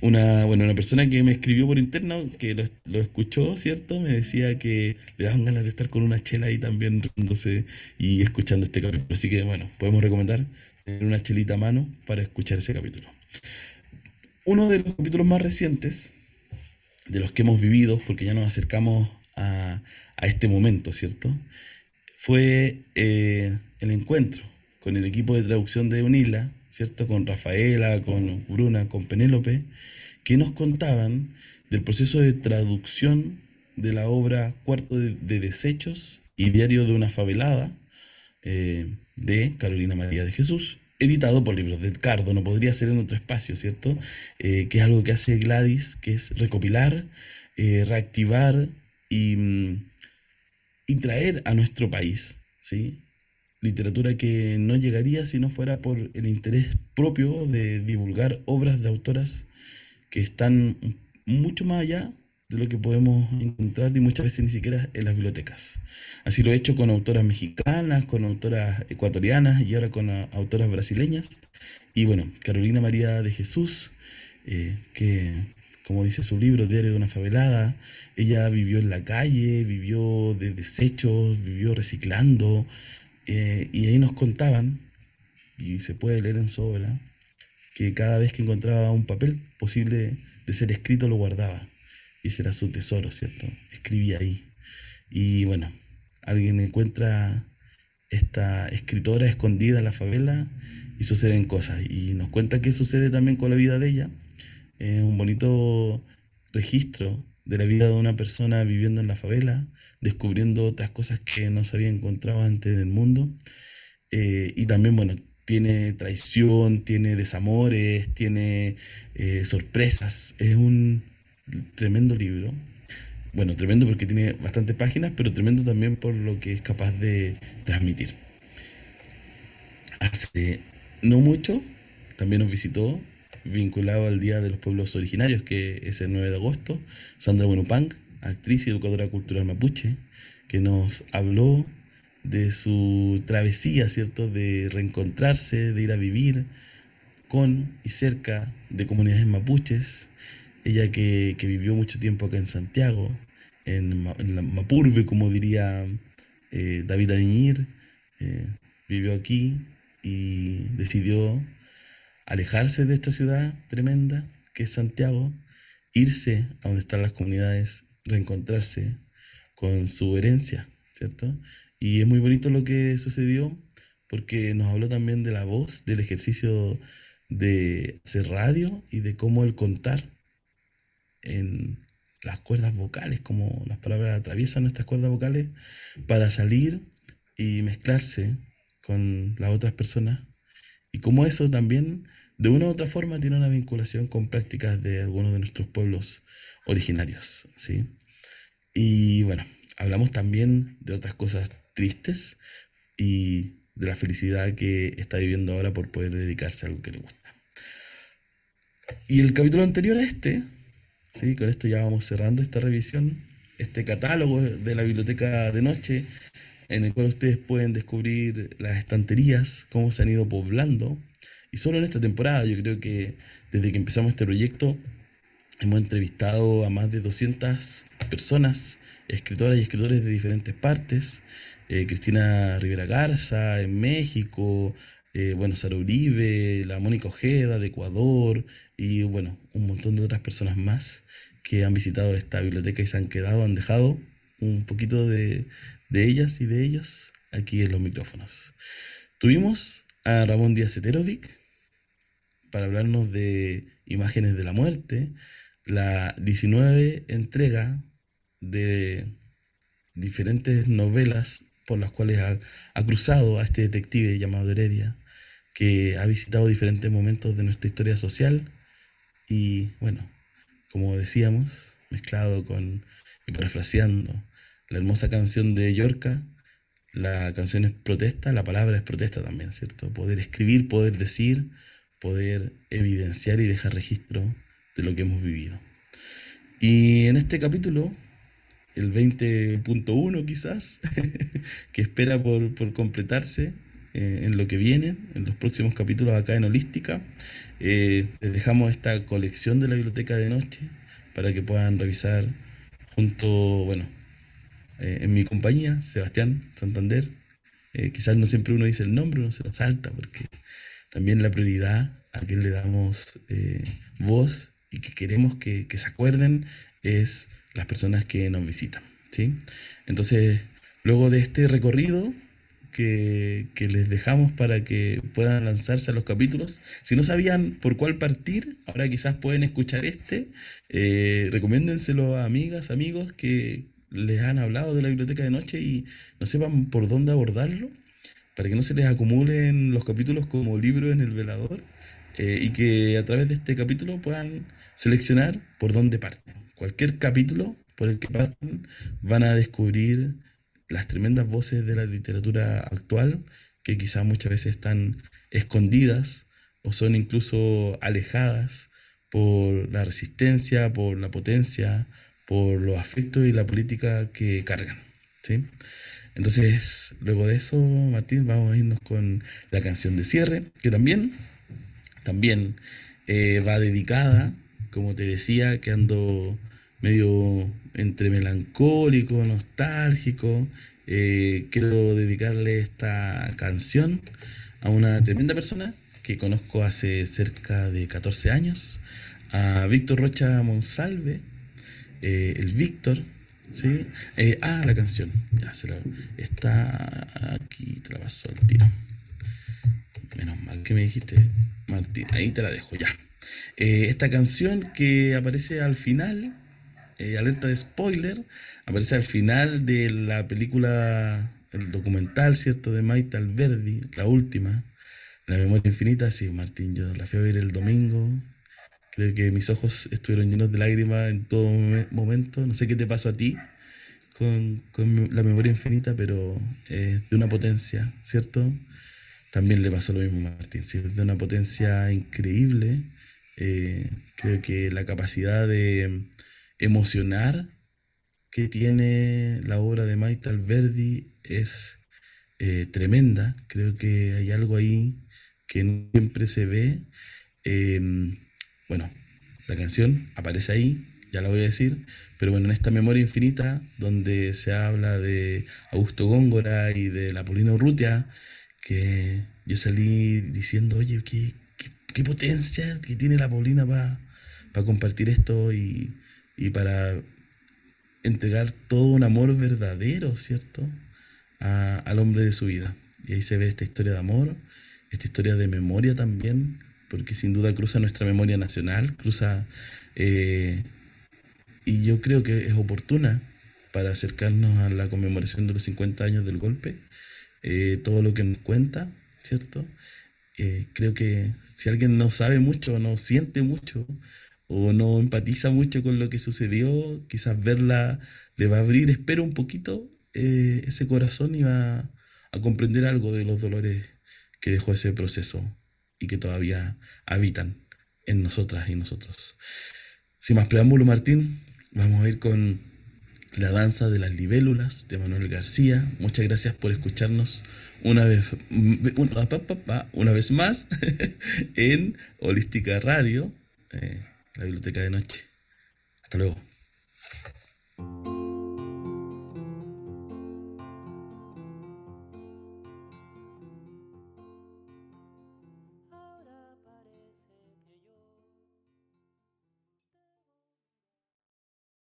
Una, bueno, una persona que me escribió por interno, que lo, escuchó, ¿cierto? Me decía que le daban ganas de estar con una chela ahí también riéndose y escuchando este capítulo. Así que, bueno, podemos recomendar tener una chelita a mano para escuchar ese capítulo. Uno de los capítulos más recientes, de los que hemos vivido, porque ya nos acercamos a, a este momento, ¿cierto? Fue eh, el encuentro con el equipo de traducción de UNILA, ¿cierto? Con Rafaela, con Bruna, con Penélope, que nos contaban del proceso de traducción de la obra Cuarto de, Desechos y Diario de una Favelada eh, de Carolina María de Jesús, editado por Libros del Cardo, no podría ser en otro espacio, ¿cierto? Eh, que es algo que hace Gladys, que es recopilar, reactivar Mm, y, traer a nuestro país, ¿sí? literatura que no llegaría si no fuera por el interés propio de divulgar obras de autoras que están mucho más allá de lo que podemos encontrar y muchas veces ni siquiera en las bibliotecas. Así lo he hecho con autoras mexicanas, con autoras ecuatorianas y ahora con autoras brasileñas. Y bueno, Carolina María de Jesús, eh, que como dice su libro, Diario de una favelada, ella vivió en la calle, vivió de desechos, vivió reciclando, eh, y ahí nos contaban, y se puede leer en su obra, que cada vez que encontraba un papel posible de ser escrito lo guardaba. Y ese era su tesoro, ¿cierto? Escribía ahí. Y bueno, alguien encuentra esta escritora escondida en la favela y suceden cosas. Y nos cuenta qué sucede también con la vida de ella. Es un bonito registro de la vida de una persona viviendo en la favela, descubriendo otras cosas que no se había encontrado antes en el mundo. Eh, y también, bueno, tiene traición, tiene desamores, tiene eh, sorpresas. Es un tremendo libro. Bueno, tremendo porque tiene bastantes páginas, pero tremendo también por lo que es capaz de transmitir. Hace no mucho, también nos visitó, vinculado al Día de los Pueblos Originarios, que es el 9 de agosto, Sandra Buenupang, actriz y educadora cultural mapuche, que nos habló de su travesía, ¿cierto? De reencontrarse, de ir a vivir con y cerca de comunidades mapuches. Ella que, vivió mucho tiempo acá en Santiago, en, la Mapurbe, como diría eh, David Añir, eh, vivió aquí y decidió alejarse de esta ciudad tremenda que es Santiago, irse a donde están las comunidades, reencontrarse con su herencia, ¿cierto? Y es muy bonito lo que sucedió porque nos habló también de la voz, del ejercicio de hacer radio y de cómo el contar en las cuerdas vocales, como las palabras atraviesan nuestras cuerdas vocales, para salir y mezclarse con las otras personas. Y cómo eso también, de una u otra forma, tiene una vinculación con prácticas de algunos de nuestros pueblos originarios. ¿sí? Y bueno, hablamos también de otras cosas tristes y de la felicidad que está viviendo ahora por poder dedicarse a algo que le gusta. Y el capítulo anterior a este, ¿sí? con esto ya vamos cerrando esta revisión, este catálogo de la biblioteca de noche, en el cual ustedes pueden descubrir las estanterías, cómo se han ido poblando. Y solo en esta temporada, yo creo que desde que empezamos este proyecto, hemos entrevistado a más de 200 personas, escritoras y escritores de diferentes partes, eh, Cristina Rivera Garza en México, eh, bueno, Sara Uribe, la Mónica Ojeda de Ecuador y bueno, un montón de otras personas más que han visitado esta biblioteca y se han quedado, han dejado un poquito de, de ellas y de ellos aquí en los micrófonos. Tuvimos a Ramón Díaz Eterovic para hablarnos de imágenes de la muerte, la 19 entrega de diferentes novelas por las cuales ha, cruzado a este detective llamado Heredia, que ha visitado diferentes momentos de nuestra historia social y, bueno, como decíamos, mezclado con y parafraseando la hermosa canción de Yorca, la canción es protesta, la palabra es protesta también, ¿cierto? Poder escribir, poder decir, poder evidenciar y dejar registro de lo que hemos vivido. Y en este capítulo el 20.1 quizás, (laughs) que espera por, completarse eh, en lo que viene, en los próximos capítulos acá en Holística. Eh, les dejamos esta colección de la biblioteca de noche para que puedan revisar junto, bueno, eh, en mi compañía, Sebastián Santander. quizás no siempre uno dice el nombre, uno se lo salta, porque también la prioridad a quien le damos voz y que queremos que, que se acuerden es las personas que nos visitan. ¿sí? Entonces, luego de este recorrido que, les dejamos para que puedan lanzarse a los capítulos, si no sabían por cuál partir, ahora quizás pueden escuchar este, eh, recomiéndenselo a amigas, amigos que les han hablado de la biblioteca de noche y no sepan por dónde abordarlo, para que no se les acumulen los capítulos como libro en el velador eh, y que a través de este capítulo puedan seleccionar por dónde parten. Cualquier capítulo por el que pasen, van a descubrir las tremendas voces de la literatura actual que quizás muchas veces están escondidas o son incluso alejadas por la resistencia, por la potencia, por los afectos y la política que cargan. ¿sí? Entonces, luego de eso, Martín, vamos a irnos con la canción de cierre, que también, también eh, va dedicada, como te decía, que ando medio entre melancólico, nostálgico. Eh, quiero dedicarle esta canción a una tremenda persona que conozco hace cerca de 14 años, a Víctor Rocha Monsalve, eh, el Víctor, ¿sí? Eh, ah, la canción, ya se la, está aquí, te la paso al tiro. Menos mal que me dijiste, Martín, ahí te la dejo ya. Esta canción que aparece al final, alerta de spoiler, aparece al final de la película, el documental, ¿cierto? De Maite Alberdi, la última, La memoria infinita, sí, Martín, yo la fui a ver el domingo, Creo que mis ojos estuvieron llenos de lágrimas en todo momento. No sé qué te pasó a ti con, la memoria infinita, pero es de una potencia, ¿cierto? También le pasó lo mismo a Martín, ¿sí? de una potencia increíble. Eh, creo que la capacidad de emocionar que tiene la obra de Maite Alberdi es eh, tremenda. Creo que hay algo ahí que no siempre se ve. Eh, bueno, la canción aparece ahí, ya la voy a decir, pero bueno, en esta memoria infinita, donde se habla de Augusto Góngora y de la Polina Urrutia, que yo salí diciendo, oye, qué, qué, potencia que tiene la Paulina para compartir esto y, y, para entregar todo un amor verdadero, ¿cierto? al hombre de su vida. Y ahí se ve esta historia de amor, esta historia de memoria también, porque sin duda cruza nuestra memoria nacional, cruza... Eh, y yo creo que es oportuna para acercarnos a la conmemoración de los 50 años del golpe, eh, todo lo que nos cuenta, ¿cierto? Eh, creo que si alguien no sabe mucho, no siente mucho, o no empatiza mucho con lo que sucedió, quizás verla le va a abrir, espero un poquito, ese corazón y va a comprender algo de los dolores que dejó ese proceso y que todavía habitan en nosotras y nosotros. Sin más preámbulo, Martín, vamos a ir con la danza de las libélulas de Manuel García. Muchas gracias por escucharnos una vez, una vez más (laughs) en Holística Radio, eh, la biblioteca de noche. Hasta luego.